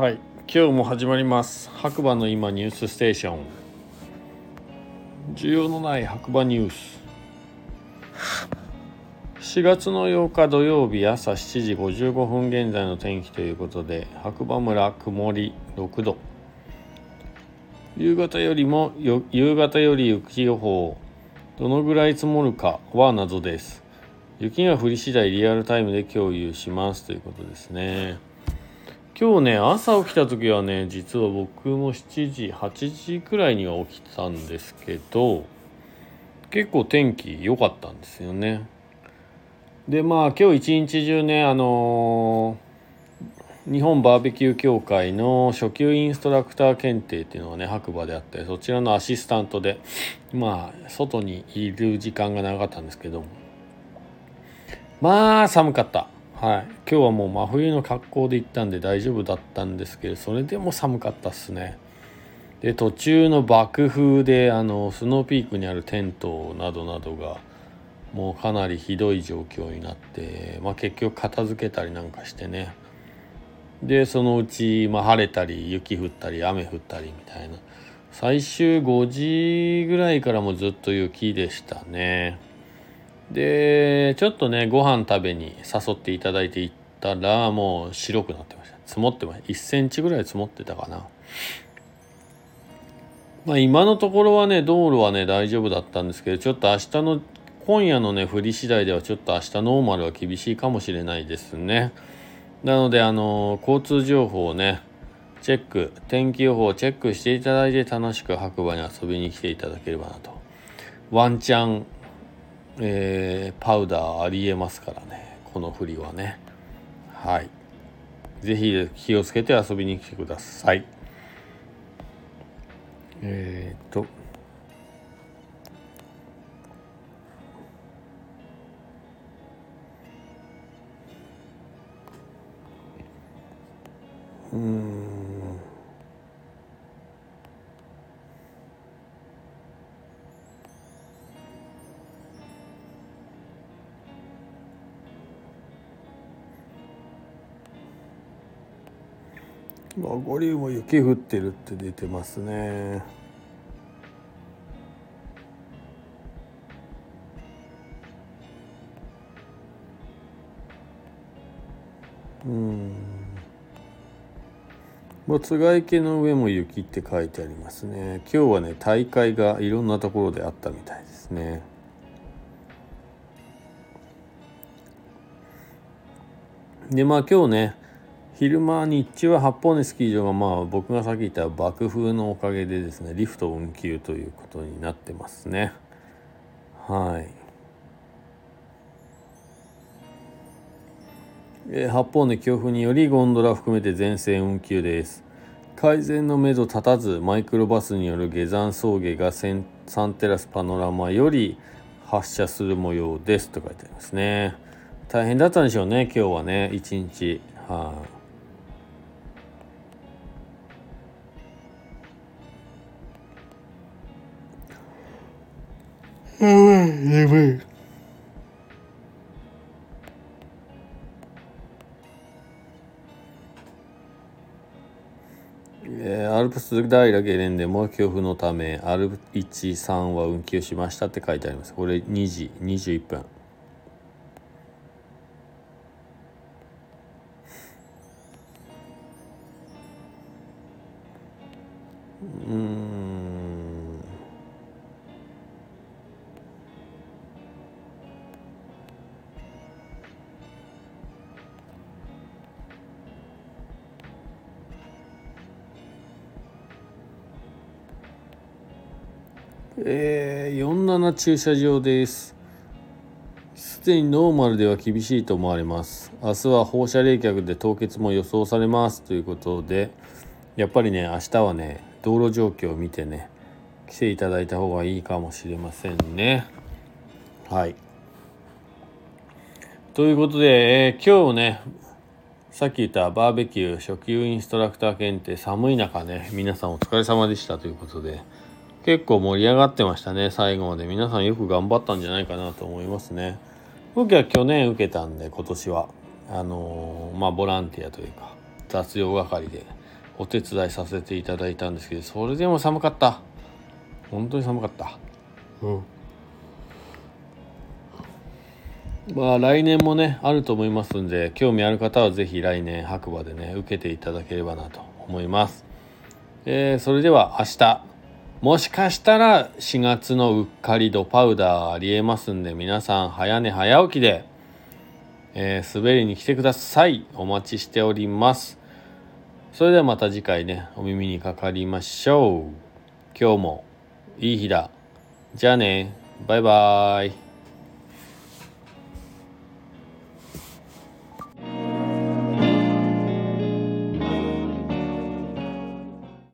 はい。今日も始まります。白馬の今ニュースステーション。需要のない白馬ニュース。4月の8日土曜日朝7時55分現在の天気ということで白馬村曇り6度。夕方よりも夕方より雪予報どのぐらい積もるかは謎です。雪が降り次第リアルタイムで共有しますということですね。今日ね朝起きた時はね実は僕も7時8時くらいには起きたんですけど結構天気良かったんですよね。でまあ今日一日中ねあのー、日本バーベキュー協会の初級インストラクター検定っていうのはね白馬であってそちらのアシスタントでまあ外にいる時間が長かったんですけどまあ寒かった。はい。今日はもう真冬の格好で行ったんで大丈夫だったんですけどそれでも寒かったっすね。で途中の爆風であのスノーピークにあるテントなどなどがもうかなりひどい状況になって、まあ、結局片付けたりなんかしてね。でそのうち、まあ、晴れたり雪降ったり雨降ったりみたいな。最終5時ぐらいからもずっと雪でしたね。でちょっとねご飯食べに誘っていただいて行ったらもう白くなってました。積もってました1センチぐらい積もってたかな。まあ今のところはね道路はね大丈夫だったんですけどちょっと明日の今夜のね降り次第ではちょっと明日ノーマルは厳しいかもしれないですね。なのであの交通情報をねチェック天気予報をチェックしていただいて楽しく白馬に遊びに来ていただければなと。ワンチャンえー、パウダーありえますからね。この振りはね。はい。是非気をつけて遊びに来てください。えー、っと。うん。まあ、五竜も雪降ってるって出てますね。うん。松ヶ池の上も雪って書いてありますね。今日はね、大会がいろんなところであったみたいですね。で、まあ今日ね、昼間日中は八方根スキー場がまあ僕がさっき言った爆風のおかげでですねリフト運休ということになってますね。はい。えー、八方根強風によりゴンドラ含めて全線運休です。改善のめど立たずマイクロバスによる下山送迎がサンテラスパノラマより発車する模様ですと書いてありますね。大変だったんでしょうね今日はね一日。はい、あ、やばいやばい。えー、アルプス大ラゲレンでも強風のためアルプ13は運休しましたって書いてあります。これ2時21分。うえー、47駐車場です。すでにノーマルでは厳しいと思われます。明日は放射冷却で凍結も予想されますということで、やっぱりね、明日はね、道路状況を見てね、来ていただいた方がいいかもしれませんね。はい。ということで、えー、今日ね、さっき言ったバーベキュー初級インストラクター検定寒い中ね、皆さんお疲れ様でしたということで、結構盛り上がってましたね最後まで。皆さんよく頑張ったんじゃないかなと思いますね。僕は去年受けたんで今年は。あのー、まあボランティアというか雑用係でお手伝いさせていただいたんですけどそれでも寒かった。本当に寒かった。うん。まあ来年もねあると思いますんで興味ある方は是非来年白馬でね受けていただければなと思います、えー、それでは明日。もしかしたら4月のうっかり度パウダーありえますんで皆さん早寝早起きで、えー、滑りに来てください。お待ちしております。それではまた次回ねお耳にかかりましょう。今日もいい日だ。じゃあね。バイバーイ。